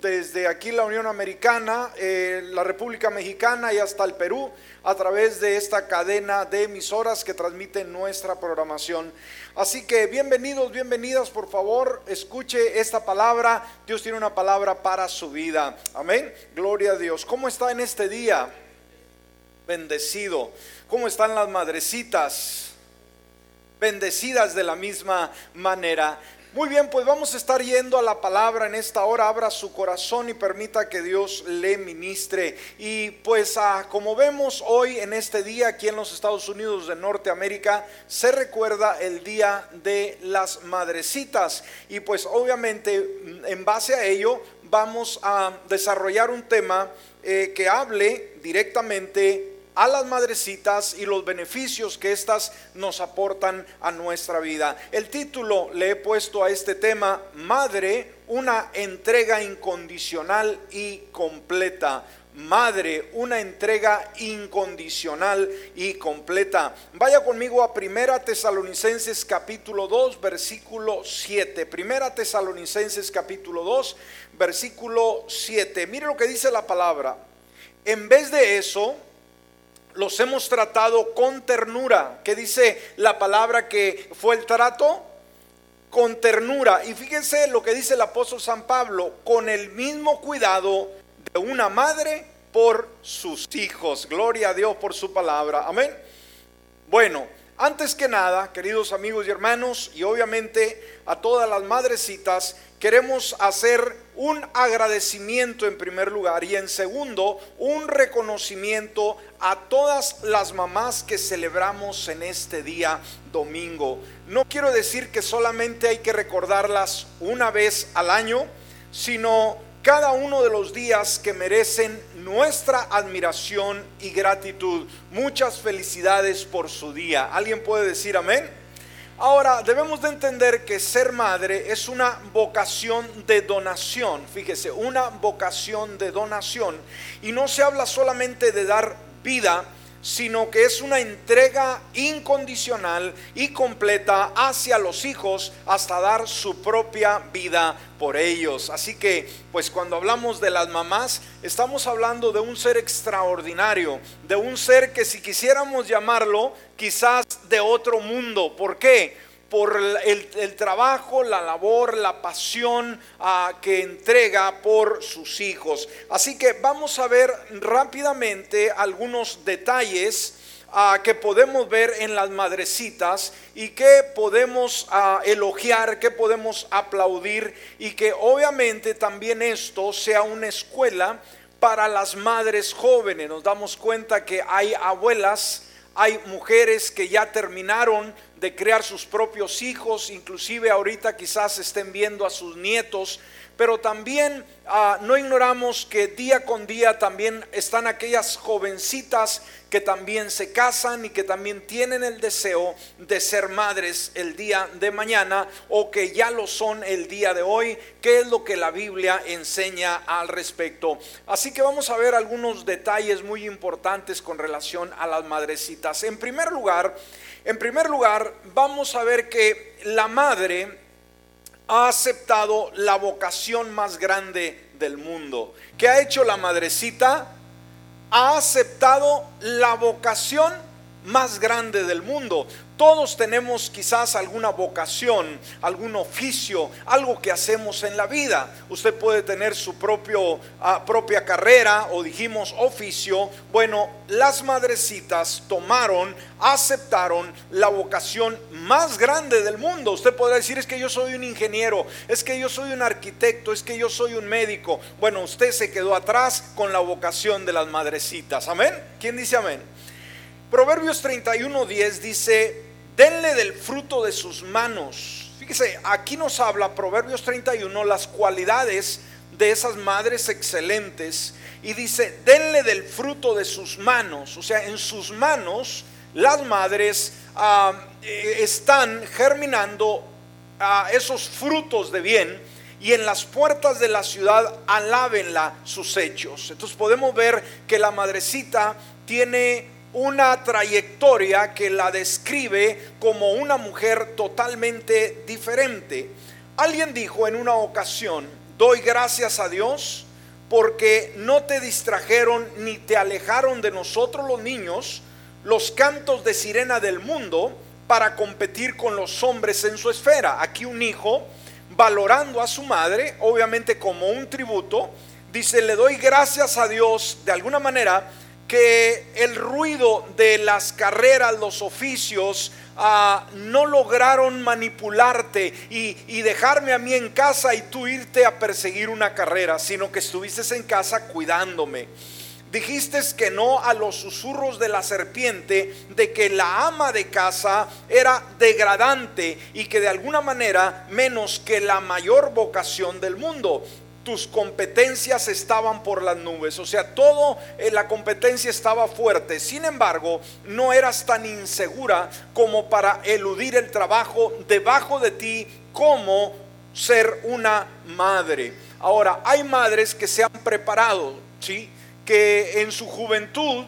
desde aquí la Unión Americana, eh, la República Mexicana y hasta el Perú a través de esta cadena de emisoras que transmiten nuestra programación. Así que bienvenidos, bienvenidas, por favor, escuche esta palabra. Dios tiene una palabra para su vida. Amén. Gloria a Dios. ¿Cómo está en este día? Bendecido. ¿Cómo están las madrecitas? Bendecidas de la misma manera. Muy bien, pues vamos a estar yendo a la palabra en esta hora. Abra su corazón y permita que Dios le ministre. Y pues ah, como vemos hoy en este día aquí en los Estados Unidos de Norteamérica, se recuerda el Día de las Madrecitas. Y pues obviamente en base a ello vamos a desarrollar un tema eh, que hable directamente a las madrecitas y los beneficios que éstas nos aportan a nuestra vida. El título le he puesto a este tema, Madre, una entrega incondicional y completa. Madre, una entrega incondicional y completa. Vaya conmigo a Primera Tesalonicenses capítulo 2, versículo 7. Primera Tesalonicenses capítulo 2, versículo 7. Mire lo que dice la palabra. En vez de eso, los hemos tratado con ternura. ¿Qué dice la palabra que fue el trato? Con ternura. Y fíjense lo que dice el apóstol San Pablo, con el mismo cuidado de una madre por sus hijos. Gloria a Dios por su palabra. Amén. Bueno, antes que nada, queridos amigos y hermanos, y obviamente a todas las madrecitas, queremos hacer un agradecimiento en primer lugar y en segundo, un reconocimiento a todas las mamás que celebramos en este día domingo. No quiero decir que solamente hay que recordarlas una vez al año, sino cada uno de los días que merecen nuestra admiración y gratitud. Muchas felicidades por su día. ¿Alguien puede decir amén? Ahora, debemos de entender que ser madre es una vocación de donación, fíjese, una vocación de donación. Y no se habla solamente de dar vida, sino que es una entrega incondicional y completa hacia los hijos hasta dar su propia vida por ellos. Así que, pues cuando hablamos de las mamás, estamos hablando de un ser extraordinario, de un ser que si quisiéramos llamarlo, quizás de otro mundo. ¿Por qué? Por el, trabajo, la labor, la pasión ah, que entrega por sus hijos. Así que vamos a ver rápidamente algunos detalles ah, que podemos ver en las madrecitas y que podemos ah, elogiar, que podemos aplaudir y que obviamente también esto sea una escuela para las madres jóvenes. Nos damos cuenta que hay abuelas, hay mujeres que ya terminaron de crear sus propios hijos, inclusive ahorita quizás estén viendo a sus nietos, pero también ah, no ignoramos que día con día también están aquellas jovencitas que también se casan y que también tienen el deseo de ser madres el día de mañana o que ya lo son el día de hoy, qué es lo que la Biblia enseña al respecto. Así que vamos a ver algunos detalles muy importantes con relación a las madrecitas. En primer lugar, en primer lugar, vamos a ver que la madre ha aceptado la vocación más grande del mundo. ¿Qué ha hecho la madrecita? Ha aceptado la vocación más grande del mundo. Todos tenemos quizás alguna vocación, algún oficio, algo que hacemos en la vida. Usted puede tener su propio, ah, propia carrera o dijimos oficio. Bueno, las madrecitas tomaron, aceptaron la vocación más grande del mundo. Usted podrá decir es que yo soy un ingeniero, es que yo soy un arquitecto, es que yo soy un médico. Bueno, usted se quedó atrás con la vocación de las madrecitas. Amén. ¿Quién dice amén? Proverbios 31:10 dice, denle del fruto de sus manos. Fíjese, aquí nos habla Proverbios 31 las cualidades de esas madres excelentes y dice, denle del fruto de sus manos. O sea, en sus manos las madres ah, eh, están germinando ah, esos frutos de bien y en las puertas de la ciudad alábenla sus hechos. Entonces podemos ver que la madrecita tiene una trayectoria que la describe como una mujer totalmente diferente. Alguien dijo en una ocasión, doy gracias a Dios porque no te distrajeron ni te alejaron de nosotros los niños los cantos de sirena del mundo para competir con los hombres en su esfera. Aquí un hijo valorando a su madre, obviamente como un tributo, dice, le doy gracias a Dios de alguna manera que el ruido de las carreras, los oficios, ah, no lograron manipularte y, y, dejarme a mí en casa y tú irte a perseguir una carrera, sino que estuviste en casa cuidándome. Dijiste que no a los susurros de la serpiente de que la ama de casa era degradante y que de alguna manera menos que la mayor vocación del mundo tus competencias estaban por las nubes, o sea, todo eh, la competencia estaba fuerte. Sin embargo, no eras tan insegura como para eludir el trabajo debajo de ti como ser una madre. Ahora, hay madres que se han preparado, ¿sí? Que en su juventud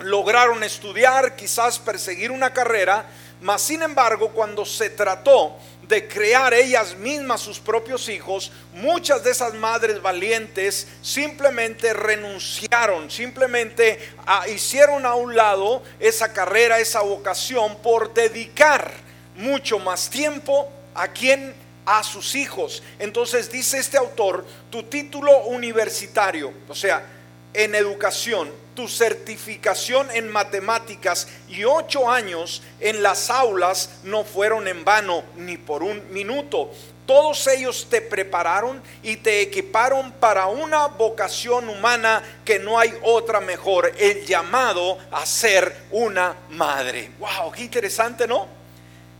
lograron estudiar, quizás perseguir una carrera, mas sin embargo, cuando se trató de crear ellas mismas sus propios hijos, muchas de esas madres valientes simplemente renunciaron, simplemente ah, hicieron a un lado esa carrera, esa vocación por dedicar mucho más tiempo a quien a sus hijos. Entonces dice este autor, tu título universitario, o sea, en educación, tu certificación en matemáticas y ocho años en las aulas no fueron en vano ni por un minuto. Todos ellos te prepararon y te equiparon para una vocación humana que no hay otra mejor, el llamado a ser una madre. Wow, qué interesante, ¿no?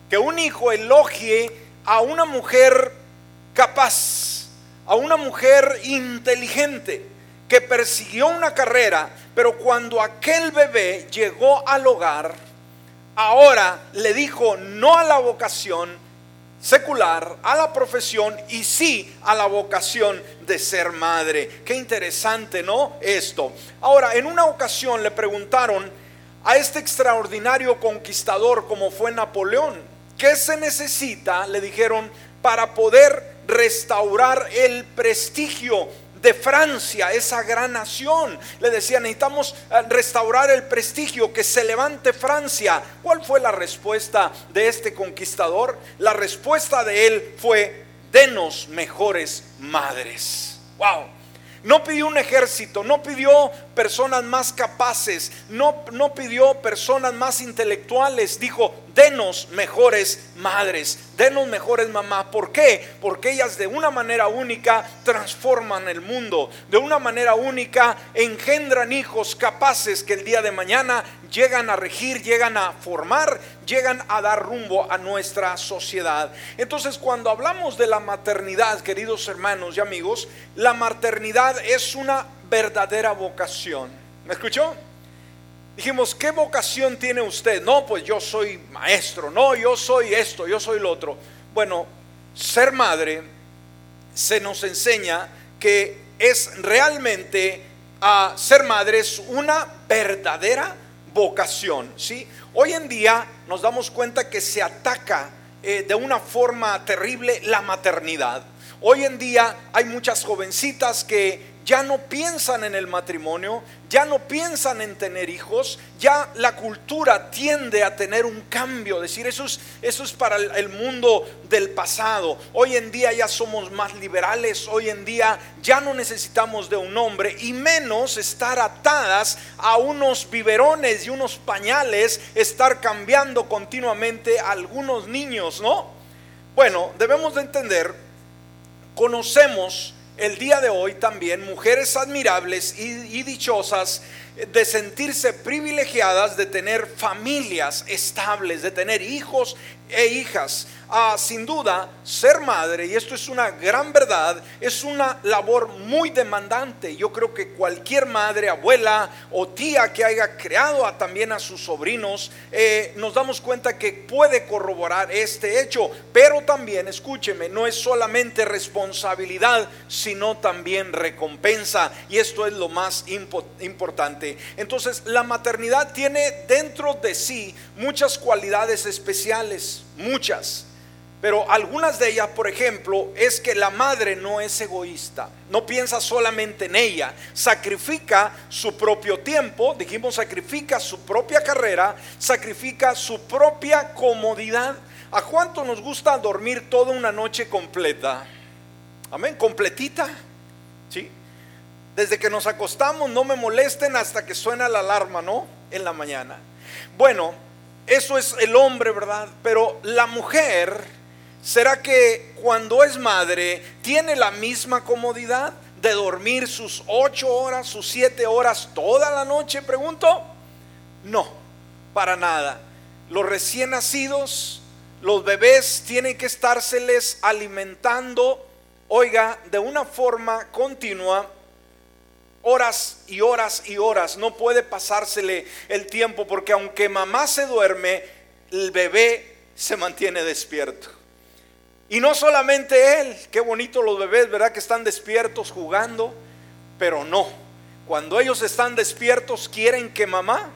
Que un hijo elogie a una mujer capaz, a una mujer inteligente que persiguió una carrera, pero cuando aquel bebé llegó al hogar, ahora le dijo no a la vocación secular, a la profesión y sí a la vocación de ser madre. Qué interesante, ¿no? Esto. Ahora, en una ocasión le preguntaron a este extraordinario conquistador como fue Napoleón, ¿qué se necesita? Le dijeron para poder restaurar el prestigio de Francia, esa gran nación. Le decía, necesitamos eh, restaurar el prestigio, que se levante Francia. ¿Cuál fue la respuesta de este conquistador? La respuesta de él fue, denos mejores madres. Wow. No pidió un ejército, no pidió personas más capaces, no, no pidió personas más intelectuales, dijo, denos mejores madres, denos mejores mamás. ¿Por qué? Porque ellas de una manera única transforman el mundo, de una manera única engendran hijos capaces que el día de mañana llegan a regir, llegan a formar, llegan a dar rumbo a nuestra sociedad. Entonces, cuando hablamos de la maternidad, queridos hermanos y amigos, la maternidad es una verdadera vocación. ¿Me escuchó? Dijimos, ¿qué vocación tiene usted? No, pues yo soy maestro, no, yo soy esto, yo soy lo otro. Bueno, ser madre se nos enseña que es realmente a ser madre es una verdadera vocación, ¿sí? Hoy en día nos damos cuenta que se ataca eh, de una forma terrible la maternidad. Hoy en día hay muchas jovencitas que ya no piensan en el matrimonio, ya no piensan en tener hijos, ya la cultura tiende a tener un cambio, decir, eso es, eso es para el mundo del pasado. Hoy en día ya somos más liberales, hoy en día ya no necesitamos de un hombre y menos estar atadas a unos biberones y unos pañales, estar cambiando continuamente a algunos niños, ¿no? Bueno, debemos de entender, conocemos el día de hoy también mujeres admirables y, dichosas de sentirse privilegiadas de tener familias estables, de tener hijos e hijas. Ah, sin duda, ser madre, y esto es una gran verdad, es una labor muy demandante. Yo creo que cualquier madre, abuela o tía que haya creado a, también a sus sobrinos, eh, nos damos cuenta que puede corroborar este hecho. Pero también, escúcheme, no es solamente responsabilidad, sino también recompensa. Y esto es lo más importante. Entonces, la maternidad tiene dentro de sí muchas cualidades especiales, muchas. pero algunas de ellas, por ejemplo, es que la madre no es egoísta, no piensa solamente en ella, sacrifica su propio tiempo, dijimos, sacrifica su propia carrera, sacrifica su propia comodidad. ¿A cuánto nos gusta dormir toda una noche completa? Amén, completita. ¿Sí? Desde que nos acostamos no me molesten hasta que suena la alarma, ¿no? En la mañana. Bueno, eso es el hombre, ¿verdad? Pero la mujer ¿Será que cuando es madre tiene la misma comodidad de dormir sus ocho horas, sus siete horas toda la noche? Pregunto. No, para nada. Los recién nacidos, los bebés tienen que estárseles alimentando, oiga, de una forma continua horas y horas y horas. No puede pasársele el tiempo porque aunque mamá se duerme, el bebé se mantiene despierto. Y no solamente él, qué bonito los bebés, ¿verdad? Que están despiertos jugando, pero no. Cuando ellos están despiertos quieren que mamá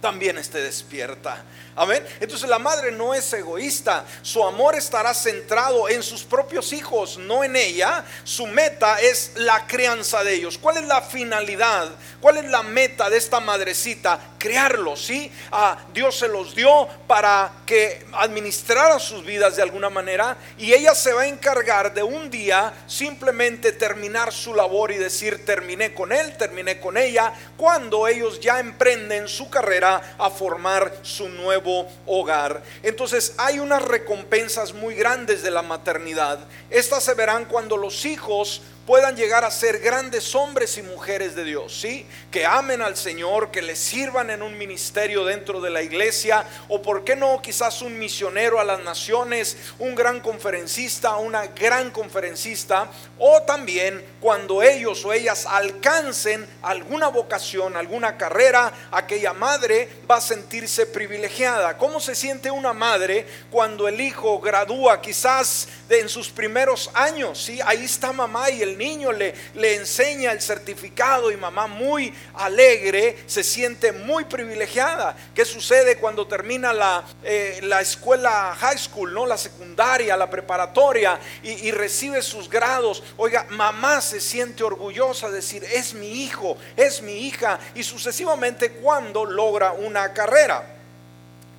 también esté despierta. Amén. Entonces la madre no es egoísta. Su amor estará centrado en sus propios hijos, no en ella. Su meta es la crianza de ellos. ¿Cuál es la finalidad? ¿Cuál es la meta de esta madrecita? Crearlos, ¿sí? Ah, Dios se los dio para que administraran sus vidas de alguna manera y ella se va a encargar de un día simplemente terminar su labor y decir terminé con él, terminé con ella, cuando ellos ya emprenden su carrera a formar su nuevo hogar. Entonces hay unas recompensas muy grandes de la maternidad. Estas se verán cuando los hijos puedan llegar a ser grandes hombres y mujeres de Dios, ¿sí? Que amen al Señor, que le sirvan en un ministerio dentro de la iglesia, o por qué no, quizás un misionero a las naciones, un gran conferencista, una gran conferencista, o también cuando ellos o ellas alcancen alguna vocación, alguna carrera, aquella madre va a sentirse privilegiada. ¿Cómo se siente una madre cuando el hijo gradúa quizás en sus primeros años? ¿sí? Ahí está mamá y el niño le, le enseña el certificado y mamá muy alegre se siente muy privilegiada. ¿Qué sucede cuando termina la, eh, la escuela high school, ¿no? la secundaria, la preparatoria y, y recibe sus grados? Oiga, mamá se siente orgullosa de decir, es mi hijo, es mi hija y sucesivamente cuando logra una carrera.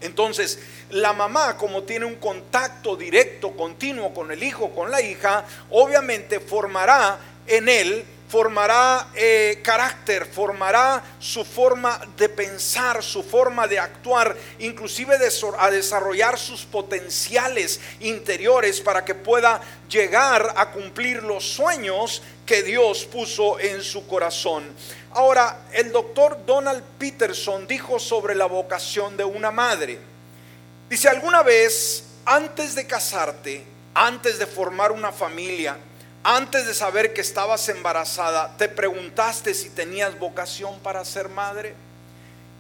Entonces, la mamá, como tiene un contacto directo, continuo con el hijo, con la hija, obviamente formará en él, formará eh, carácter, formará su forma de pensar, su forma de actuar, inclusive de, a desarrollar sus potenciales interiores para que pueda llegar a cumplir los sueños que Dios puso en su corazón. Ahora, el doctor Donald Peterson dijo sobre la vocación de una madre. Dice, alguna vez, antes de casarte, antes de formar una familia, antes de saber que estabas embarazada, ¿te preguntaste si tenías vocación para ser madre?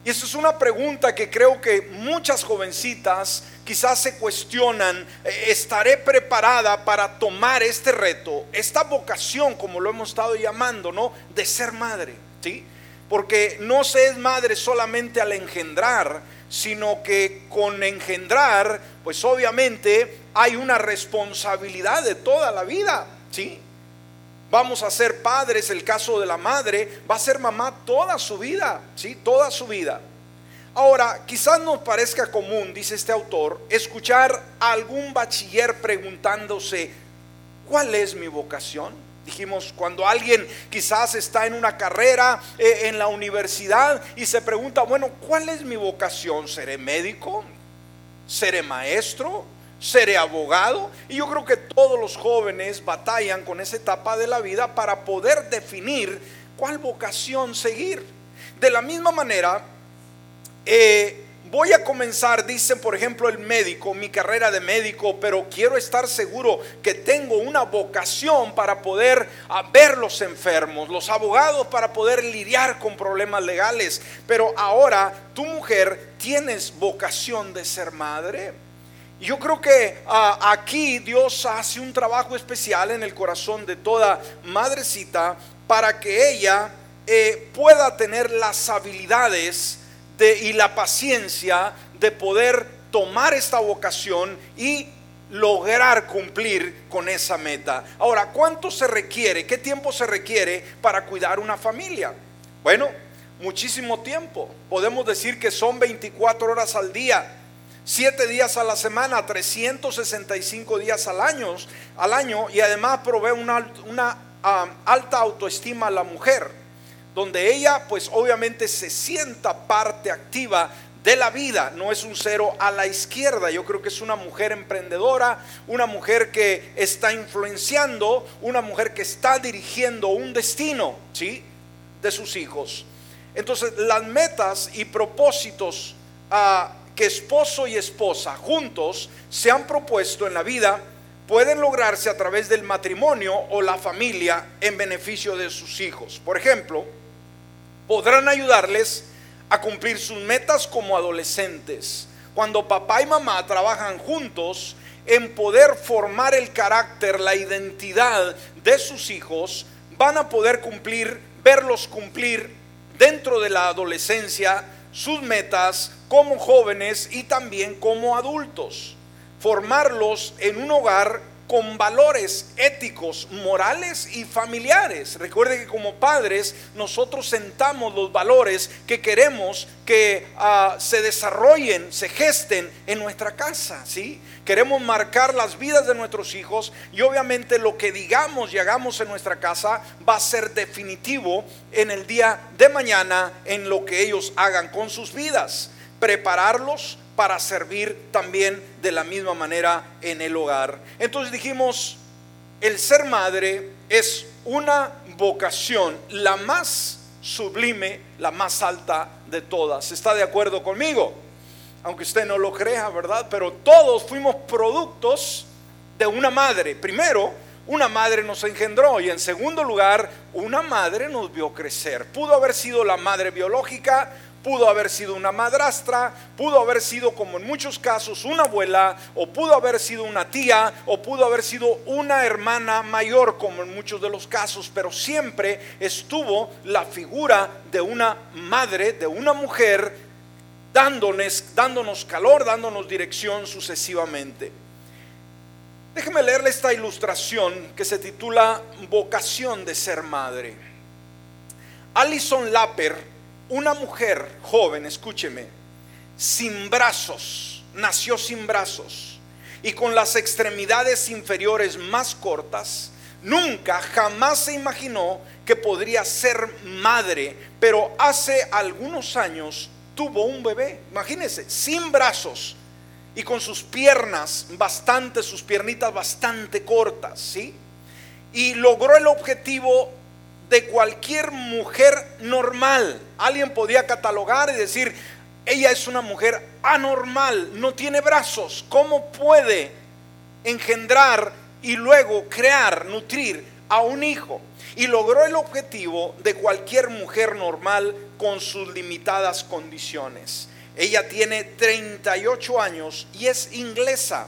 Y eso es una pregunta que creo que muchas jovencitas quizás se cuestionan, eh, ¿estaré preparada para tomar este reto, esta vocación, como lo hemos estado llamando, ¿no? De ser madre, ¿sí? Porque no se es madre solamente al engendrar, sino que con engendrar, pues obviamente hay una responsabilidad de toda la vida, ¿sí? Vamos a ser padres, el caso de la madre, va a ser mamá toda su vida, ¿sí? Toda su vida. Ahora, quizás nos parezca común, dice este autor, escuchar a algún bachiller preguntándose, ¿cuál es mi vocación? Dijimos, cuando alguien quizás está en una carrera eh, en la universidad y se pregunta, bueno, ¿cuál es mi vocación? ¿Seré médico? ¿Seré maestro? ¿Seré abogado? Y yo creo que todos los jóvenes batallan con esa etapa de la vida para poder definir cuál vocación seguir. De la misma manera, eh, voy a comenzar, dice por ejemplo el médico, mi carrera de médico, pero quiero estar seguro que tengo una vocación para poder ah, ver los enfermos, los abogados para poder lidiar con problemas legales, pero ahora tu mujer tienes vocación de ser madre. Yo creo que ah, aquí Dios hace un trabajo especial en el corazón de toda madrecita para que ella eh, pueda tener las habilidades y la paciencia de poder tomar esta vocación y lograr cumplir con esa meta. Ahora, ¿cuánto se requiere? ¿Qué tiempo se requiere para cuidar una familia? Bueno, muchísimo tiempo. Podemos decir que son 24 horas al día, 7 días a la semana, 365 días al año, al año y además provee una, una um, alta autoestima a la mujer, donde ella pues obviamente se sienta parte activa de la vida, no es un cero a la izquierda. Yo creo que es una mujer emprendedora, una mujer que está influenciando, una mujer que está dirigiendo un destino, ¿sí? De sus hijos. Entonces, las metas y propósitos ah, que esposo y esposa juntos se han propuesto en la vida pueden lograrse a través del matrimonio o la familia en beneficio de sus hijos. Por ejemplo, podrán ayudarles a cumplir sus metas como adolescentes. Cuando papá y mamá trabajan juntos en poder formar el carácter, la identidad de sus hijos, van a poder cumplir, verlos cumplir dentro de la adolescencia sus metas como jóvenes y también como adultos. Formarlos en un hogar con valores éticos, morales y familiares. Recuerde que como padres nosotros sentamos los valores que queremos que ah, se desarrollen, se gesten en nuestra casa, ¿sí? Queremos marcar las vidas de nuestros hijos y obviamente lo que digamos y hagamos en nuestra casa va a ser definitivo en el día de mañana en lo que ellos hagan con sus vidas. Prepararlos para servir también de la misma manera en el hogar. Entonces dijimos, el ser madre es una vocación, la más sublime, la más alta de todas. ¿Está de acuerdo conmigo? Aunque usted no lo crea, ¿verdad? Pero todos fuimos productos de una madre. Primero, una madre nos engendró y en segundo lugar, una madre nos vio crecer. Pudo haber sido la madre biológica, pudo haber sido una madrastra, pudo haber sido como en muchos casos una abuela, o pudo haber sido una tía, o pudo haber sido una hermana mayor como en muchos de los casos, pero siempre estuvo la figura de una madre, de una mujer, dándonos, dándonos calor, dándonos dirección sucesivamente. Déjeme leerle esta ilustración que se titula Vocación de ser madre. Alison Lapper una mujer joven, escúcheme, sin brazos, nació sin brazos y con las extremidades inferiores más cortas, nunca, jamás se imaginó que podría ser madre, pero hace algunos años tuvo un bebé, imagínense, sin brazos y con sus piernas bastante, sus piernitas bastante cortas, ¿sí? Y logró el objetivo de cualquier mujer normal. Alguien podía catalogar y decir, ella es una mujer anormal, no tiene brazos. ¿Cómo puede engendrar y luego crear, nutrir a un hijo? Y logró el objetivo de cualquier mujer normal con sus limitadas condiciones. Ella tiene 38 años y es inglesa.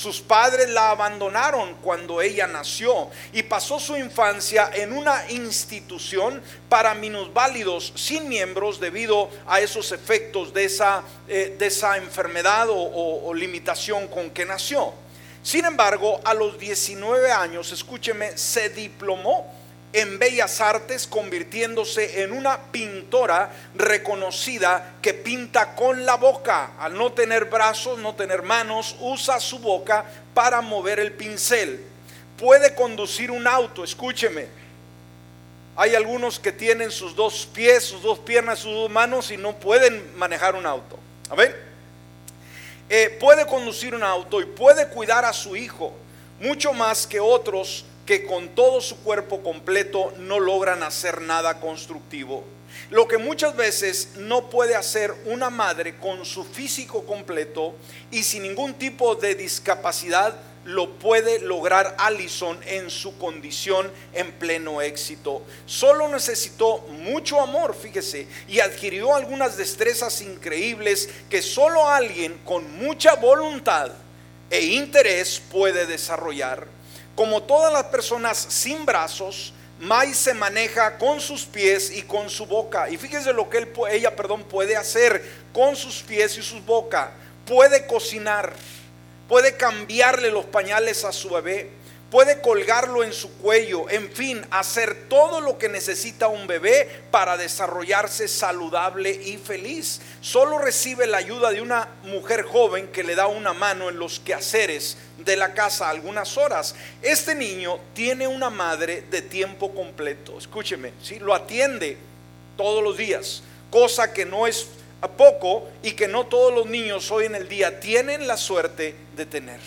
Sus padres la abandonaron cuando ella nació y pasó su infancia en una institución para minusválidos sin miembros debido a esos efectos de esa, eh, de esa enfermedad o limitación con que nació. Sin embargo, a los 19 años, escúcheme, se diplomó en bellas artes, convirtiéndose en una pintora reconocida que pinta con la boca. Al no tener brazos, no tener manos, usa su boca para mover el pincel. Puede conducir un auto, escúcheme. Hay algunos que tienen sus dos pies, sus dos piernas, sus dos manos y no pueden manejar un auto. A ver, eh, puede conducir un auto y puede cuidar a su hijo mucho más que otros que con todo su cuerpo completo no logran hacer nada constructivo. Lo que muchas veces no puede hacer una madre con su físico completo y sin ningún tipo de discapacidad, lo puede lograr Allison en su condición en pleno éxito. Solo necesitó mucho amor, fíjese, y adquirió algunas destrezas increíbles que solo alguien con mucha voluntad e interés puede desarrollar. Como todas las personas sin brazos, Mai se maneja con sus pies y con su boca. Y fíjese lo que ella perdón, puede hacer con sus pies y su boca. Puede cocinar, puede cambiarle los pañales a su bebé, puede colgarlo en su cuello, en fin, hacer todo lo que necesita un bebé para desarrollarse saludable y feliz. Solo recibe la ayuda de una mujer joven que le da una mano en los quehaceres de la casa algunas horas. Este niño tiene una madre de tiempo completo, escúcheme, ¿sí? lo atiende todos los días, cosa que no es a poco y que no todos los niños hoy en el día tienen la suerte de tener.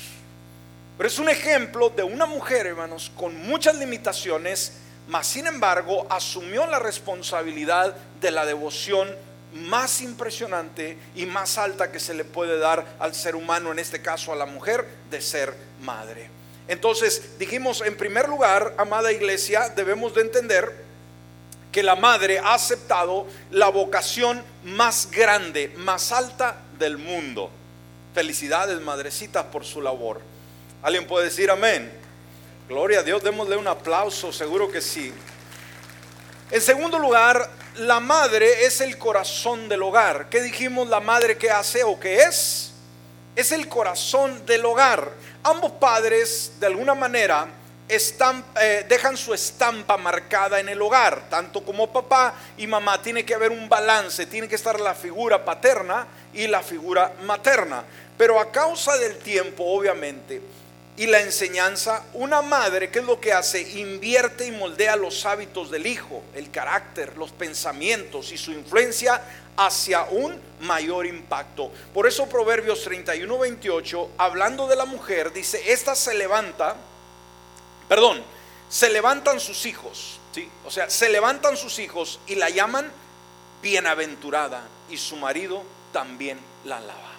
Pero es un ejemplo de una mujer, hermanos, con muchas limitaciones, mas sin embargo asumió la responsabilidad de la devoción más impresionante y más alta que se le puede dar al ser humano, en este caso a la mujer, de ser madre. Entonces, dijimos, en primer lugar, amada iglesia, debemos de entender que la madre ha aceptado la vocación más grande, más alta del mundo. Felicidades, madrecitas, por su labor. ¿Alguien puede decir amén? Gloria a Dios, démosle un aplauso, seguro que sí. En segundo lugar, la madre es el corazón del hogar. ¿Qué dijimos la madre que hace o que es? Es el corazón del hogar. Ambos padres, de alguna manera, están, eh, dejan su estampa marcada en el hogar. Tanto como papá y mamá, tiene que haber un balance, tiene que estar la figura paterna y la figura materna. Pero a causa del tiempo, obviamente, y la enseñanza, una madre, ¿qué es lo que hace? Invierte y moldea los hábitos del hijo, el carácter, los pensamientos y su influencia hacia un mayor impacto. Por eso Proverbios 31, 28, hablando de la mujer, dice, esta se levanta, perdón, se levantan sus hijos, ¿sí? O sea, se levantan sus hijos y la llaman bienaventurada y su marido también la alaba.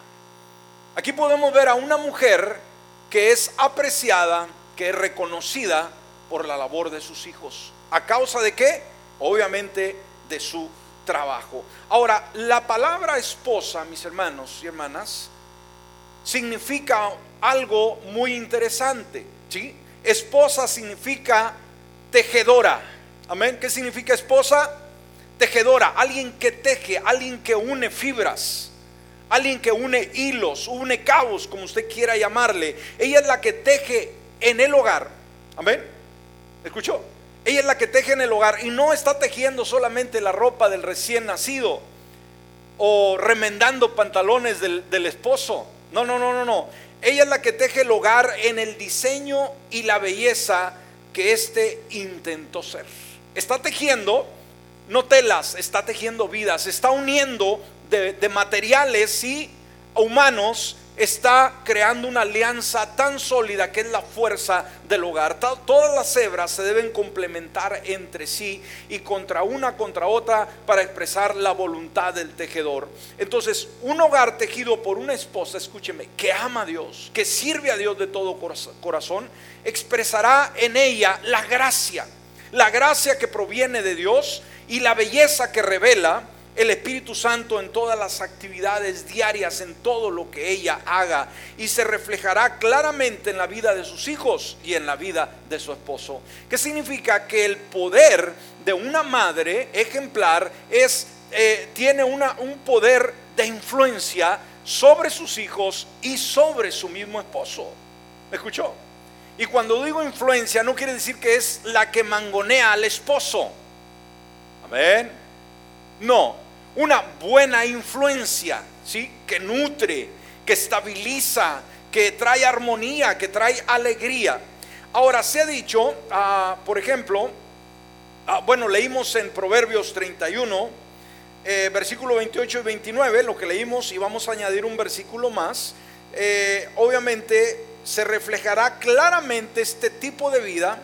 Aquí podemos ver a una mujer que es apreciada, que es reconocida por la labor de sus hijos. ¿A causa de qué? Obviamente de su trabajo. Ahora, la palabra esposa, mis hermanos y hermanas, significa algo muy interesante. ¿sí? Esposa significa tejedora. Amén. ¿Qué significa esposa? Tejedora, alguien que teje, alguien que une fibras alguien que une hilos, une cabos, como usted quiera llamarle. Ella es la que teje en el hogar. Amén. ¿Escuchó? Ella es la que teje en el hogar y no está tejiendo solamente la ropa del recién nacido o remendando pantalones del, del esposo. No, no, no, no, no. Ella es la que teje el hogar en el diseño y la belleza que éste intentó ser. Está tejiendo no telas, está tejiendo vidas, está uniendo de, materiales y humanos está creando una alianza tan sólida que es la fuerza del hogar. Todas las hebras se deben complementar entre sí y contra una contra otra para expresar la voluntad del tejedor. Entonces, un hogar tejido por una esposa, escúcheme, que ama a Dios, que sirve a Dios de todo corazón, expresará en ella la gracia, la gracia que proviene de Dios y la belleza que revela el Espíritu Santo en todas las actividades diarias, en todo lo que ella haga, y se reflejará claramente en la vida de sus hijos y en la vida de su esposo. ¿Qué significa? Que el poder de una madre ejemplar es, eh, tiene un poder de influencia sobre sus hijos y sobre su mismo esposo. ¿Me escuchó? Y cuando digo influencia no quiere decir que es la que mangonea al esposo. Amén. No, una buena influencia, ¿sí? Que nutre, que estabiliza, que trae armonía, que trae alegría. Ahora, se ha dicho, ah, por ejemplo, ah, bueno, leímos en Proverbios 31, eh, versículo 28 y 29, lo que leímos, y vamos a añadir un versículo más. Eh, obviamente se reflejará claramente este tipo de vida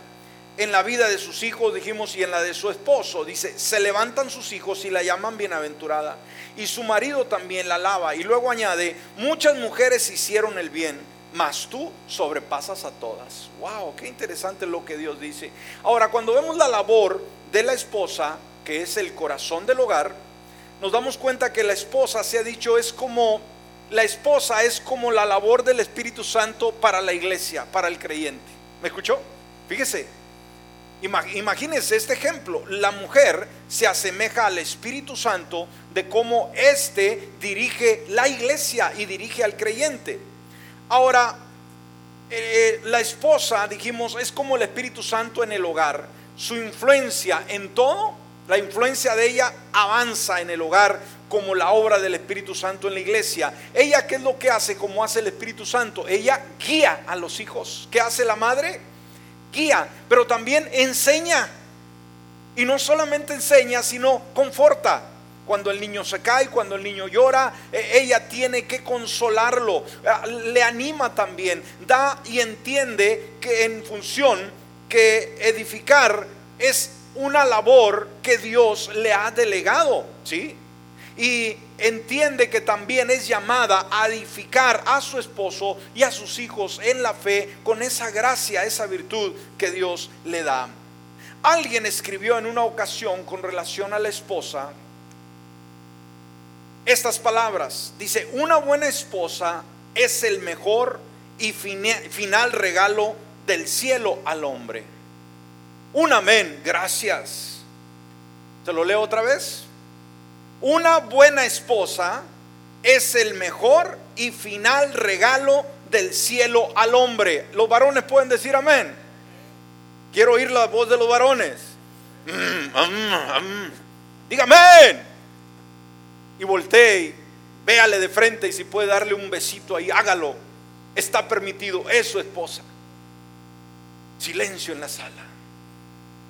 en la vida de sus hijos, dijimos, y en la de su esposo. Dice, se levantan sus hijos y la llaman bienaventurada. Y su marido también la alaba. Y luego añade, muchas mujeres hicieron el bien, mas tú sobrepasas a todas. Wow, qué interesante lo que Dios dice. Ahora, cuando vemos la labor de la esposa, que es el corazón del hogar, nos damos cuenta que la esposa, se ha dicho, es como, la esposa es como la labor del Espíritu Santo para la iglesia, para el creyente. ¿Me escuchó? Fíjese, Imagínense este ejemplo. La mujer se asemeja al Espíritu Santo de cómo éste dirige la iglesia y dirige al creyente. Ahora, eh, la esposa, dijimos, es como el Espíritu Santo en el hogar. Su influencia en todo, la influencia de ella avanza en el hogar como la obra del Espíritu Santo en la iglesia. Ella, ¿qué es lo que hace como hace el Espíritu Santo? Ella guía a los hijos. ¿Qué hace la madre? Guía, pero también enseña. Y no solamente enseña, sino conforta. Cuando el niño se cae, cuando el niño llora, eh, ella tiene que consolarlo, ah, le anima también, da y entiende que en función que edificar es una labor que Dios le ha delegado, ¿sí? Y entiende que también es llamada a edificar a su esposo y a sus hijos en la fe con esa gracia, esa virtud que Dios le da. Alguien escribió en una ocasión con relación a la esposa estas palabras. Dice, una buena esposa es el mejor y final regalo del cielo al hombre. Un amén, gracias. ¿Te lo leo otra vez? Una buena esposa es el mejor y final regalo del cielo al hombre. Los varones pueden decir amén. Quiero oír la voz de los varones. Mm, amén. Y voltee véale de frente y si puede darle un besito ahí, hágalo. Está permitido. Es su esposa. Silencio en la sala.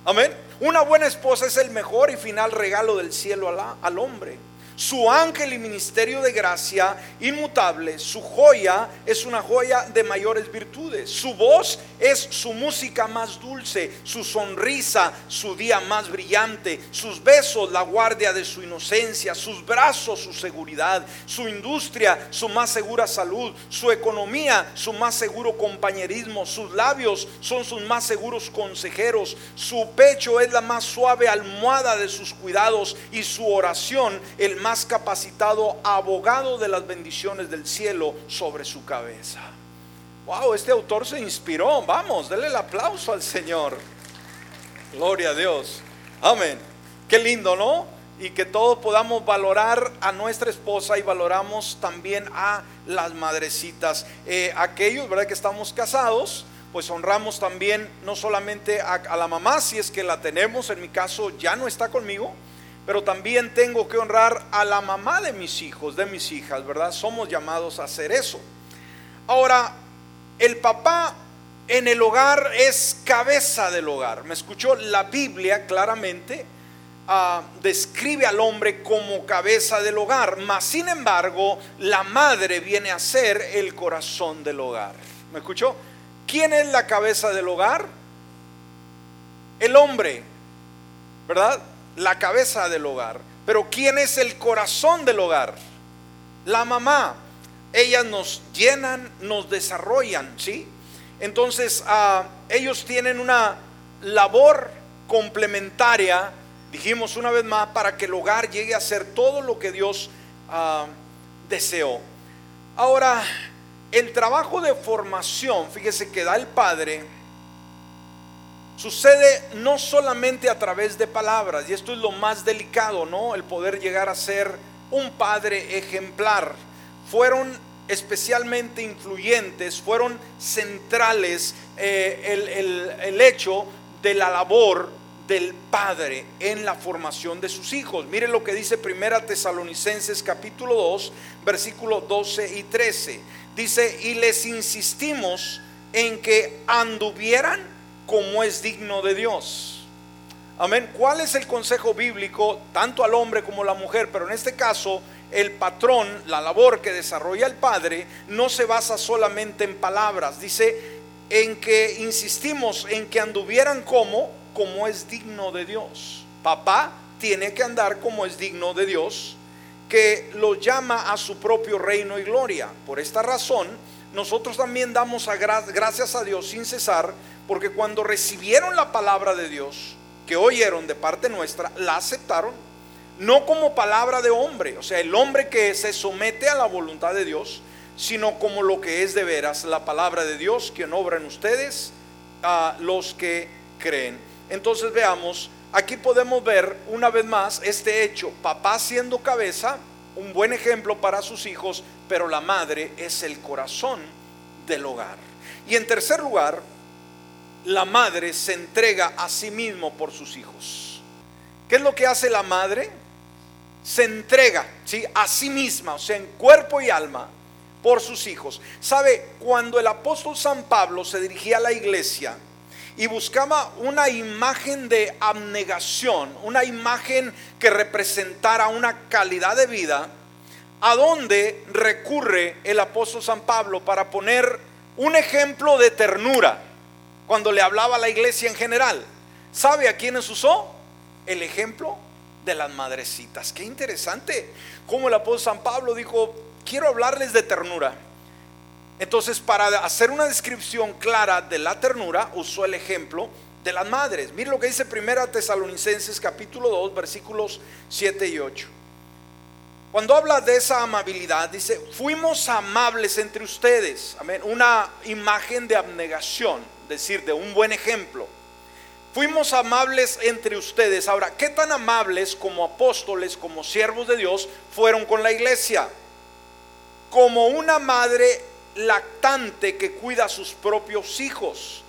Amén. Una buena esposa es el mejor y final regalo del cielo al hombre su ángel y ministerio de gracia inmutable, su joya es una joya de mayores virtudes, su voz es su música más dulce, su sonrisa su día más brillante, sus besos la guardia de su inocencia, sus brazos su seguridad, su industria su más segura salud, su economía su más seguro compañerismo, sus labios son sus más seguros consejeros, su pecho es la más suave almohada de sus cuidados y su oración el más capacitado abogado de las bendiciones del cielo sobre su cabeza. Wow, este autor se inspiró. Vamos, denle el aplauso al Señor. Gloria a Dios. Amén. Qué lindo, ¿no? Y que todos podamos valorar a nuestra esposa y valoramos también a las madrecitas. Eh, aquellos, ¿verdad? Que estamos casados, pues honramos también no solamente a la mamá, si es que la tenemos, en mi caso ya no está conmigo, pero también tengo que honrar a la mamá de mis hijos, de mis hijas, ¿verdad? Somos llamados a hacer eso. Ahora, el papá en el hogar es cabeza del hogar. ¿Me escuchó? La Biblia claramente ah, describe al hombre como cabeza del hogar, mas sin embargo, la madre viene a ser el corazón del hogar. ¿Me escuchó? ¿Quién es la cabeza del hogar? El hombre, ¿verdad? La cabeza del hogar. Pero ¿quién es el corazón del hogar? La mamá. Ellas nos llenan, nos desarrollan, ¿sí? Entonces, ah, ellos tienen una labor complementaria, dijimos una vez más, para que el hogar llegue a ser todo lo que Dios ah, deseó. Ahora, el trabajo de formación, fíjese que da el padre, Sucede no solamente a través de palabras, y esto es lo más delicado, ¿no? El poder llegar a ser un padre ejemplar. Fueron especialmente influyentes, fueron centrales eh, el, hecho de la labor del padre en la formación de sus hijos. Mire lo que dice Primera Tesalonicenses capítulo 2, versículos 12 y 13. Dice, y les insistimos en que anduvieran como es digno de Dios. Amén. ¿Cuál es el consejo bíblico tanto al hombre como a la mujer? Pero en este caso, el patrón, la labor que desarrolla el padre, no se basa solamente en palabras. Dice en que insistimos en que anduvieran como, como es digno de Dios. Papá tiene que andar como es digno de Dios, que lo llama a su propio reino y gloria. Por esta razón, nosotros también damos gracias a Dios sin cesar porque cuando recibieron la palabra de Dios, que oyeron de parte nuestra, la aceptaron, no como palabra de hombre, o sea, el hombre que se somete a la voluntad de Dios, sino como lo que es de veras, la palabra de Dios, quien obra en ustedes, a los que creen. Entonces veamos, aquí podemos ver una vez más este hecho, papá siendo cabeza, un buen ejemplo para sus hijos, pero la madre es el corazón del hogar. Y en tercer lugar, la madre se entrega a sí mismo por sus hijos. ¿Qué es lo que hace la madre? Se entrega ¿sí? a sí misma, o sea, en cuerpo y alma, por sus hijos. ¿Sabe? Cuando el apóstol San Pablo se dirigía a la iglesia y buscaba una imagen de abnegación, una imagen que representara una calidad de vida, ¿a dónde recurre el apóstol San Pablo para poner un ejemplo de ternura cuando le hablaba a la iglesia en general? ¿Sabe a quiénes usó? El ejemplo de las madrecitas. Qué interesante. Como el apóstol San Pablo dijo, quiero hablarles de ternura. Entonces, para hacer una descripción clara de la ternura, usó el ejemplo de las madres. Mire lo que dice Primera Tesalonicenses capítulo 2, versículos 7 y 8. Cuando habla de esa amabilidad, dice, fuimos amables entre ustedes. Amén. Una imagen de abnegación, decir, de un buen ejemplo. Fuimos amables entre ustedes. Ahora, ¿qué tan amables como apóstoles, como siervos de Dios, fueron con la iglesia? como una madre lactante que cuida a sus propios hijos.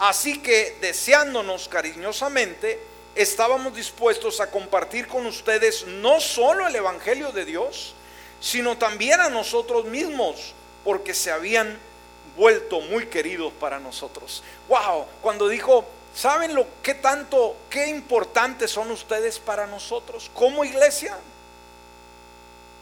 Así que, deseándonos cariñosamente, estábamos dispuestos a compartir con ustedes no solo el Evangelio de Dios, sino también a nosotros mismos, porque se habían vuelto muy queridos para nosotros. Wow, cuando dijo, ¿saben lo que tanto, qué importantes son ustedes para nosotros como iglesia?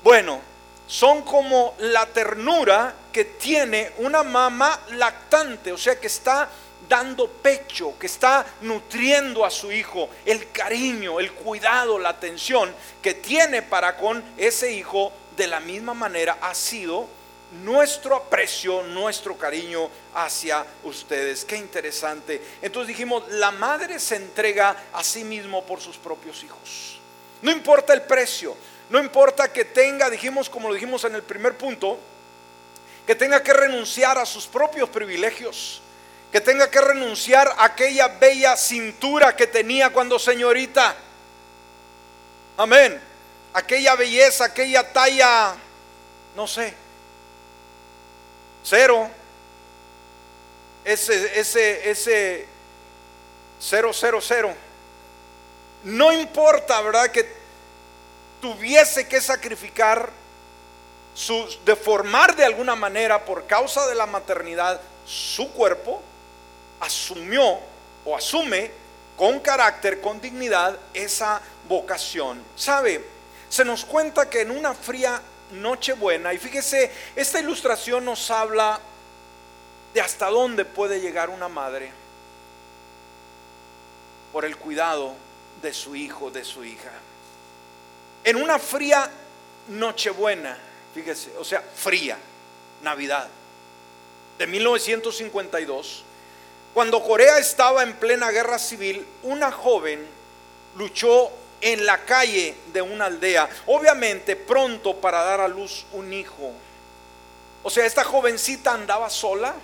Bueno, son como la ternura que tiene una mamá lactante, o sea, que está dando pecho, que está nutriendo a su hijo, el cariño, el cuidado, la atención que tiene para con ese hijo, de la misma manera ha sido nuestro aprecio, nuestro cariño hacia ustedes. Qué interesante. Entonces dijimos, la madre se entrega a sí mismo por sus propios hijos. No importa el precio, no importa que tenga, dijimos como lo dijimos en el primer punto, que tenga que renunciar a sus propios privilegios, que tenga que renunciar a aquella bella cintura que tenía cuando señorita. Amén. Aquella belleza, aquella talla, no sé, cero. Ese, ese, ese, cero, cero, cero. No importa, ¿verdad? Que tuviese que sacrificar, su, deformar de alguna manera por causa de la maternidad su cuerpo, asumió o asume con carácter, con dignidad, esa vocación. ¿Sabe? Se nos cuenta que en una fría Nochebuena, y fíjese, esta ilustración nos habla de hasta dónde puede llegar una madre por el cuidado de su hijo, de su hija. En una fría Nochebuena, fíjese, o sea, fría, Navidad, de 1952, cuando Corea estaba en plena guerra civil, una joven luchó en la calle de una aldea, obviamente pronto para dar a luz un hijo. O sea, esta jovencita andaba sola,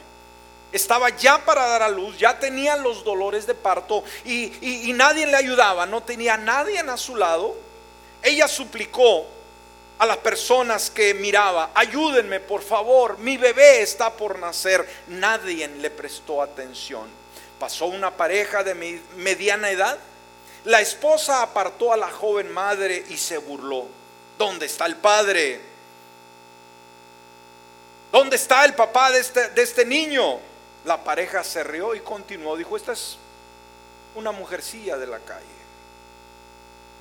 estaba ya para dar a luz, ya tenía los dolores de parto y, nadie le ayudaba, no tenía nadie a su lado. Ella suplicó a las personas que miraba, ayúdenme por favor, mi bebé está por nacer. Nadie le prestó atención. Pasó una pareja de mediana edad. La esposa apartó a la joven madre y se burló. ¿Dónde está el padre? ¿Dónde está el papá de este, de este niño? La pareja se rió y continuó. Dijo, esta es una mujercilla de la calle.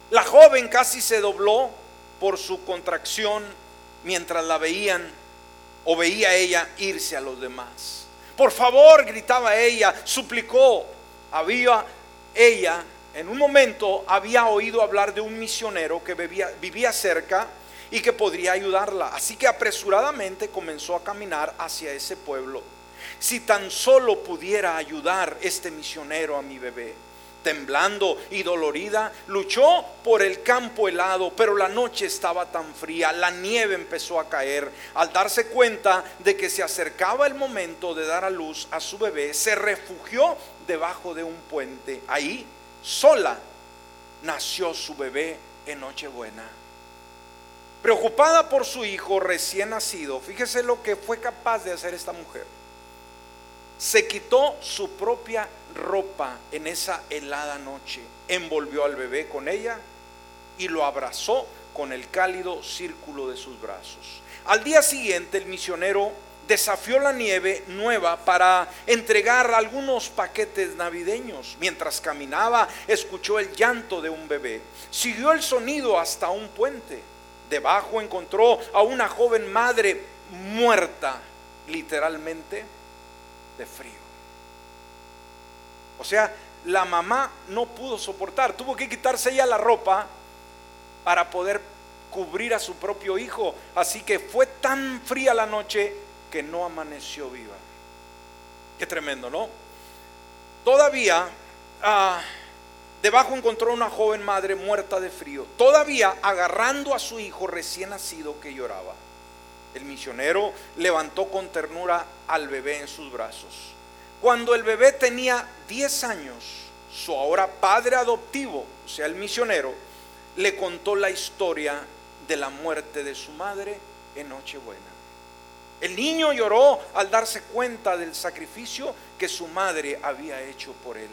La joven casi se dobló por su contracción mientras la veían o veía ella irse a los demás. Por favor, gritaba ella, suplicó. Había ella, en un momento, había oído hablar de un misionero que vivía, cerca y que podría ayudarla. Así que apresuradamente comenzó a caminar hacia ese pueblo. Si tan solo pudiera ayudar este misionero a mi bebé temblando y dolorida, luchó por el campo helado, pero la noche estaba tan fría, la nieve empezó a caer. Al darse cuenta de que se acercaba el momento de dar a luz a su bebé, se refugió debajo de un puente. Ahí, sola, nació su bebé en Nochebuena. Preocupada por su hijo recién nacido, fíjese lo que fue capaz de hacer esta mujer. se quitó su propia ropa en esa helada noche, envolvió al bebé con ella y lo abrazó con el cálido círculo de sus brazos. Al día siguiente el misionero desafió la nieve nueva para entregar algunos paquetes navideños. Mientras caminaba, escuchó el llanto de un bebé. Siguió el sonido hasta un puente. Debajo encontró a una joven madre muerta, literalmente, de frío. O sea, la mamá no pudo soportar, tuvo que quitarse ella la ropa para poder cubrir a su propio hijo. Así que fue tan fría la noche que no amaneció viva. Qué tremendo, ¿no? Todavía ah, debajo encontró una joven madre muerta de frío, todavía agarrando a su hijo recién nacido que lloraba. El misionero levantó con ternura al bebé en sus brazos. Cuando el bebé tenía 10 años, su ahora padre adoptivo, o sea, el misionero, le contó la historia de la muerte de su madre en Nochebuena. El niño lloró al darse cuenta del sacrificio que su madre había hecho por él.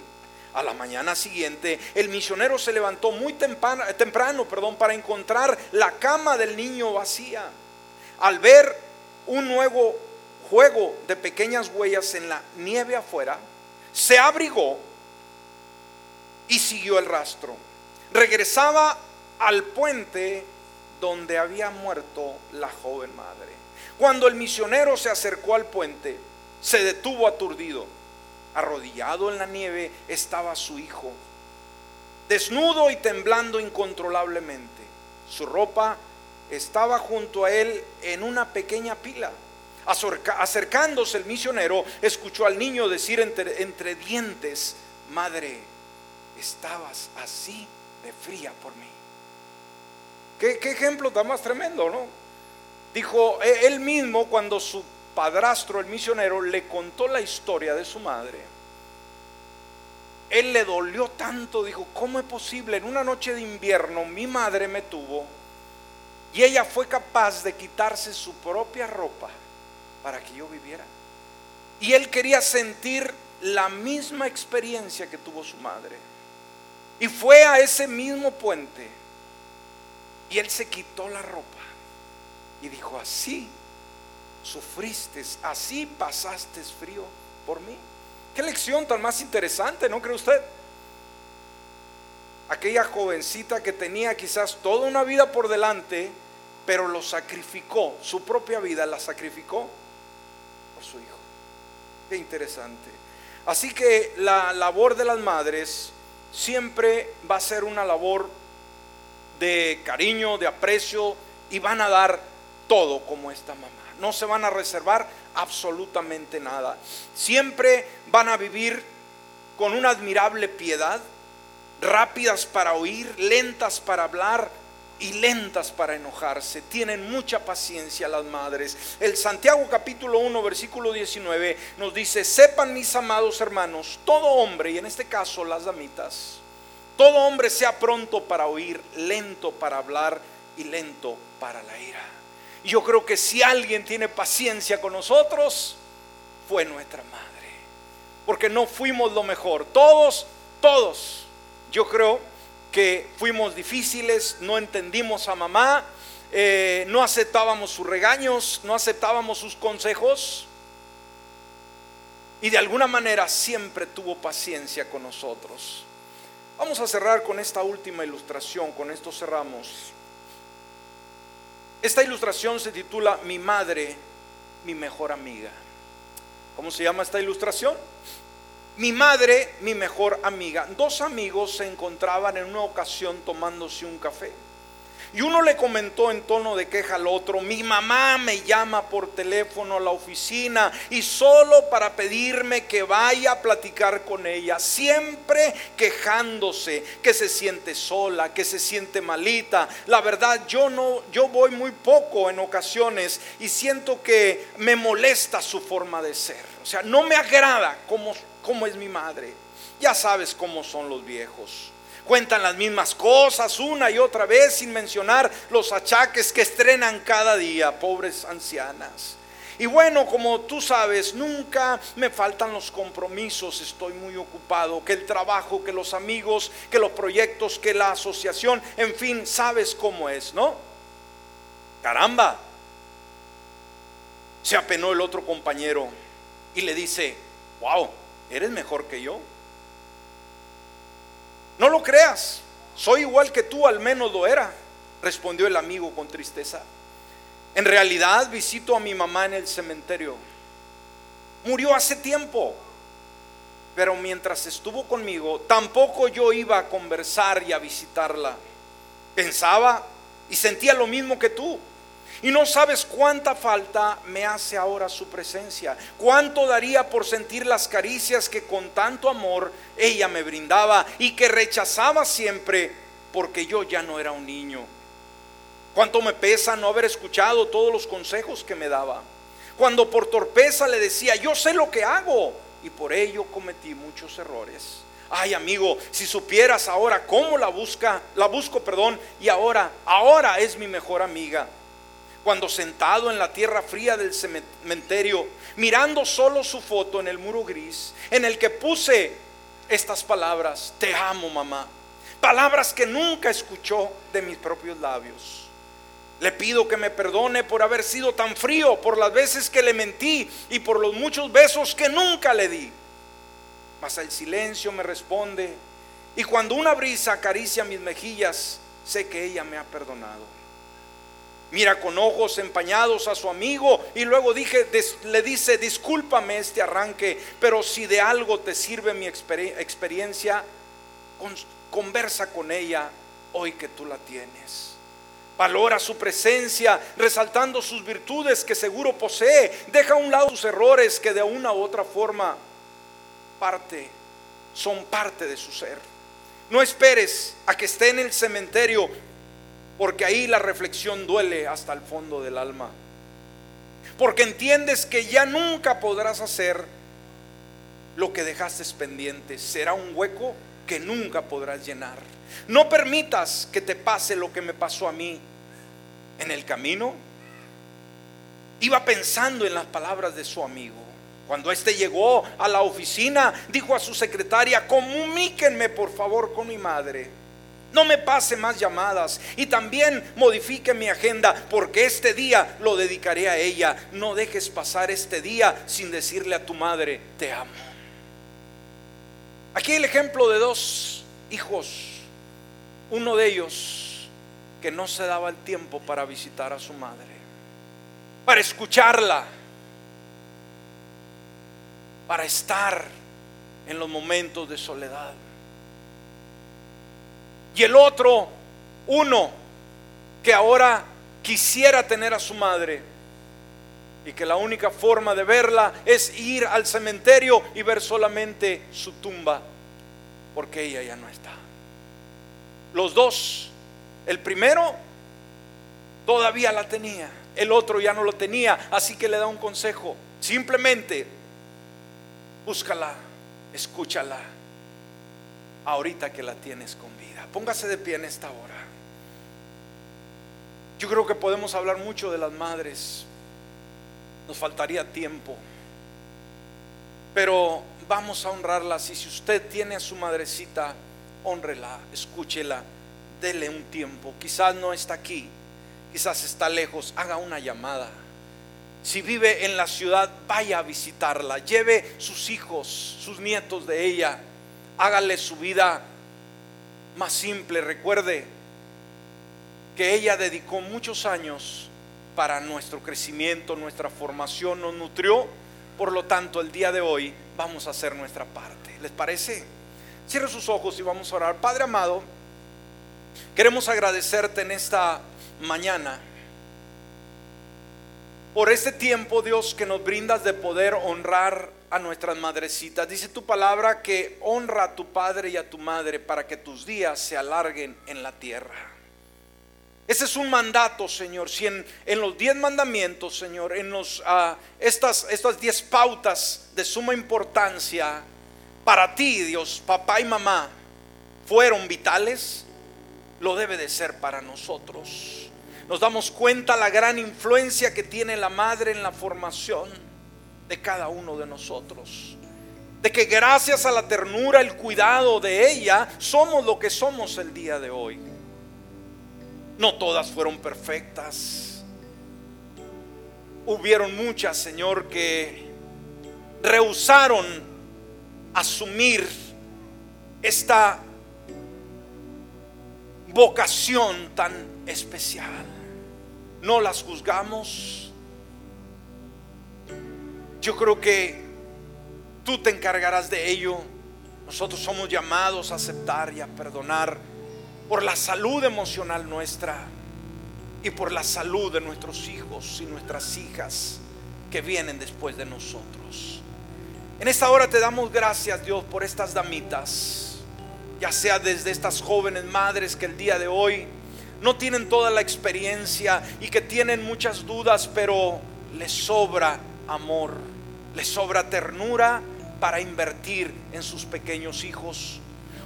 A la mañana siguiente, el misionero se levantó muy temprano, temprano perdón, para encontrar la cama del niño vacía. Al ver un nuevo juego de pequeñas huellas en la nieve afuera, se abrigó y siguió el rastro. Regresaba al puente donde había muerto la joven madre. Cuando el misionero se acercó al puente, se detuvo aturdido. Arrodillado en la nieve estaba su hijo, desnudo y temblando incontrolablemente. Su ropa estaba junto a él en una pequeña pila. Acercándose el misionero, escuchó al niño decir entre, dientes, Madre, estabas así de fría por mí. ¿Qué, qué ejemplo tan más tremendo, ¿no? Dijo e, él mismo cuando su padrastro, el misionero, le contó la historia de su madre. Él le dolió tanto, dijo, ¿cómo es posible? En una noche de invierno mi madre me tuvo y ella fue capaz de quitarse su propia ropa para que yo viviera. Y él quería sentir la misma experiencia que tuvo su madre. Y fue a ese mismo puente y él se quitó la ropa y dijo, así sufriste, así pasaste frío por mí. Qué lección tan más interesante, ¿no cree usted? Aquella jovencita que tenía quizás toda una vida por delante, pero lo sacrificó, su propia vida la sacrificó por su hijo. Qué interesante. Así que la labor de las madres siempre va a ser una labor de cariño, de aprecio y van a dar todo como esta mamá. No se van a reservar absolutamente nada. Siempre van a vivir con una admirable piedad, rápidas para oír, lentas para hablar, y lentas para enojarse. Tienen mucha paciencia las madres. El Santiago capítulo 1 versículo 19 nos dice, sepan mis amados hermanos, todo hombre, y en este caso las damitas, todo hombre sea pronto para oír, lento para hablar y lento para la ira. Yo creo que si alguien tiene paciencia con nosotros, fue nuestra madre. Porque no fuimos lo mejor. Todos, todos, yo creo que fuimos difíciles, no entendimos a mamá, eh, no aceptábamos sus regaños, no aceptábamos sus consejos. Y de alguna manera siempre tuvo paciencia con nosotros. Vamos a cerrar con esta última ilustración, con esto cerramos. Esta ilustración se titula Mi madre, mi mejor amiga. ¿Cómo se llama esta ilustración? Mi madre, mi mejor amiga, dos amigos se encontraban en una ocasión tomándose un café. Y uno le comentó en tono de queja al otro, mi mamá me llama por teléfono a la oficina y solo para pedirme que vaya a platicar con ella, siempre quejándose, que se siente sola, que se siente malita. La verdad, yo no yo voy muy poco en ocasiones y siento que me molesta su forma de ser. O sea, no me agrada como cómo es mi madre. Ya sabes cómo son los viejos. Cuentan las mismas cosas una y otra vez sin mencionar los achaques que estrenan cada día, pobres ancianas. Y bueno, como tú sabes, nunca me faltan los compromisos, estoy muy ocupado, que el trabajo, que los amigos, que los proyectos, que la asociación, en fin, sabes cómo es, ¿no? Caramba. Se apenó el otro compañero y le dice, wow, eres mejor que yo. No lo creas, soy igual que tú, al menos lo era, respondió el amigo con tristeza. En realidad visito a mi mamá en el cementerio. Murió hace tiempo, pero mientras estuvo conmigo, tampoco yo iba a conversar y a visitarla. Pensaba y sentía lo mismo que tú. Y no sabes cuánta falta me hace ahora su presencia. Cuánto daría por sentir las caricias que con tanto amor ella me brindaba y que rechazaba siempre porque yo ya no era un niño. Cuánto me pesa no haber escuchado todos los consejos que me daba. Cuando por torpeza le decía, yo sé lo que hago y por ello cometí muchos errores. Ay, amigo, si supieras ahora cómo la busca, la busco, perdón, y ahora, ahora es mi mejor amiga cuando sentado en la tierra fría del cementerio, mirando solo su foto en el muro gris, en el que puse estas palabras, te amo mamá, palabras que nunca escuchó de mis propios labios. Le pido que me perdone por haber sido tan frío, por las veces que le mentí y por los muchos besos que nunca le di. Mas el silencio me responde y cuando una brisa acaricia mis mejillas, sé que ella me ha perdonado mira con ojos empañados a su amigo y luego dije, le dice, discúlpame este arranque, pero si de algo te sirve mi experiencia, conversa con ella hoy que tú la tienes. Valora su presencia, resaltando sus virtudes que seguro posee. Deja a un lado sus errores que de una u otra forma parte, son parte de su ser. No esperes a que esté en el cementerio porque ahí la reflexión duele hasta el fondo del alma. Porque entiendes que ya nunca podrás hacer lo que dejaste pendiente. Será un hueco que nunca podrás llenar. No permitas que te pase lo que me pasó a mí. En el camino iba pensando en las palabras de su amigo. Cuando éste llegó a la oficina, dijo a su secretaria, comuníquenme por favor con mi madre. No me pase más llamadas y también modifique mi agenda porque este día lo dedicaré a ella. No dejes pasar este día sin decirle a tu madre, te amo. Aquí el ejemplo de dos hijos. Uno de ellos que no se daba el tiempo para visitar a su madre, para escucharla, para estar en los momentos de soledad. Y el otro, uno, que ahora quisiera tener a su madre y que la única forma de verla es ir al cementerio y ver solamente su tumba, porque ella ya no está. Los dos, el primero todavía la tenía, el otro ya no lo tenía, así que le da un consejo, simplemente búscala, escúchala, ahorita que la tienes con vida. Póngase de pie en esta hora. Yo creo que podemos hablar mucho de las madres. Nos faltaría tiempo. Pero vamos a honrarlas. Y si usted tiene a su madrecita, honrela, escúchela, dele un tiempo. Quizás no está aquí, quizás está lejos. Haga una llamada. Si vive en la ciudad, vaya a visitarla. Lleve sus hijos, sus nietos de ella. Hágale su vida más simple. Recuerde que ella dedicó muchos años para nuestro crecimiento, nuestra formación, nos nutrió. Por lo tanto, el día de hoy vamos a hacer nuestra parte. ¿Les parece? Cierre sus ojos y vamos a orar. Padre amado, queremos agradecerte en esta mañana por este tiempo, Dios, que nos brindas de poder honrar a nuestras madrecitas. Dice tu palabra que honra a tu padre y a tu madre para que tus días se alarguen en la tierra. Ese es un mandato, Señor. Si en, los diez mandamientos, Señor, en los, uh, estas, estas diez pautas de suma importancia para ti, Dios, papá y mamá, fueron vitales, lo debe de ser para nosotros. Nos damos cuenta la gran influencia que tiene la madre en la formación de cada uno de nosotros. De que gracias a la ternura, el cuidado de ella, somos lo que somos el día de hoy. No todas fueron perfectas. Hubieron muchas, Señor, que rehusaron asumir esta vocación tan especial. No las juzgamos. Yo creo que tú te encargarás de ello. Nosotros somos llamados a aceptar y a perdonar por la salud emocional nuestra y por la salud de nuestros hijos y nuestras hijas que vienen después de nosotros. En esta hora te damos gracias, Dios, por estas damitas, ya sea desde estas jóvenes madres que el día de hoy no tienen toda la experiencia y que tienen muchas dudas, pero les sobra amor, les sobra ternura para invertir en sus pequeños hijos.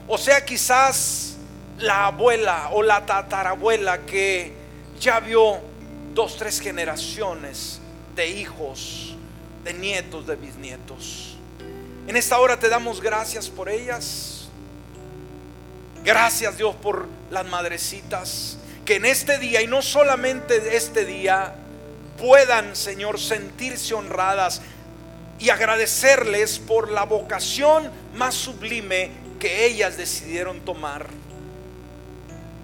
O sea, quizás la abuela o la tatarabuela que ya vio dos, tres generaciones de hijos, de nietos, de bisnietos. En esta hora te damos gracias por ellas. Gracias Dios por las madrecitas que en este día y no solamente este día puedan, Señor, sentirse honradas y agradecerles por la vocación más sublime que ellas decidieron tomar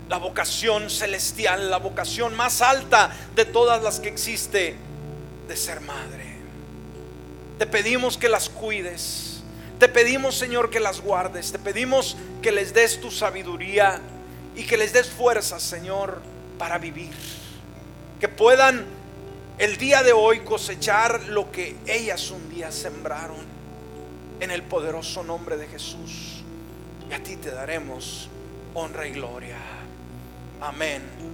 la vocación celestial, la vocación más alta de todas las que existe, de ser madre. Te pedimos que las cuides. Te pedimos, Señor, que las guardes. Te pedimos que les des tu sabiduría y que les des fuerzas, Señor, para vivir. Que puedan el día de hoy cosechar lo que ellas un día sembraron. En el poderoso nombre de Jesús. Y a ti te daremos honra y gloria. Amén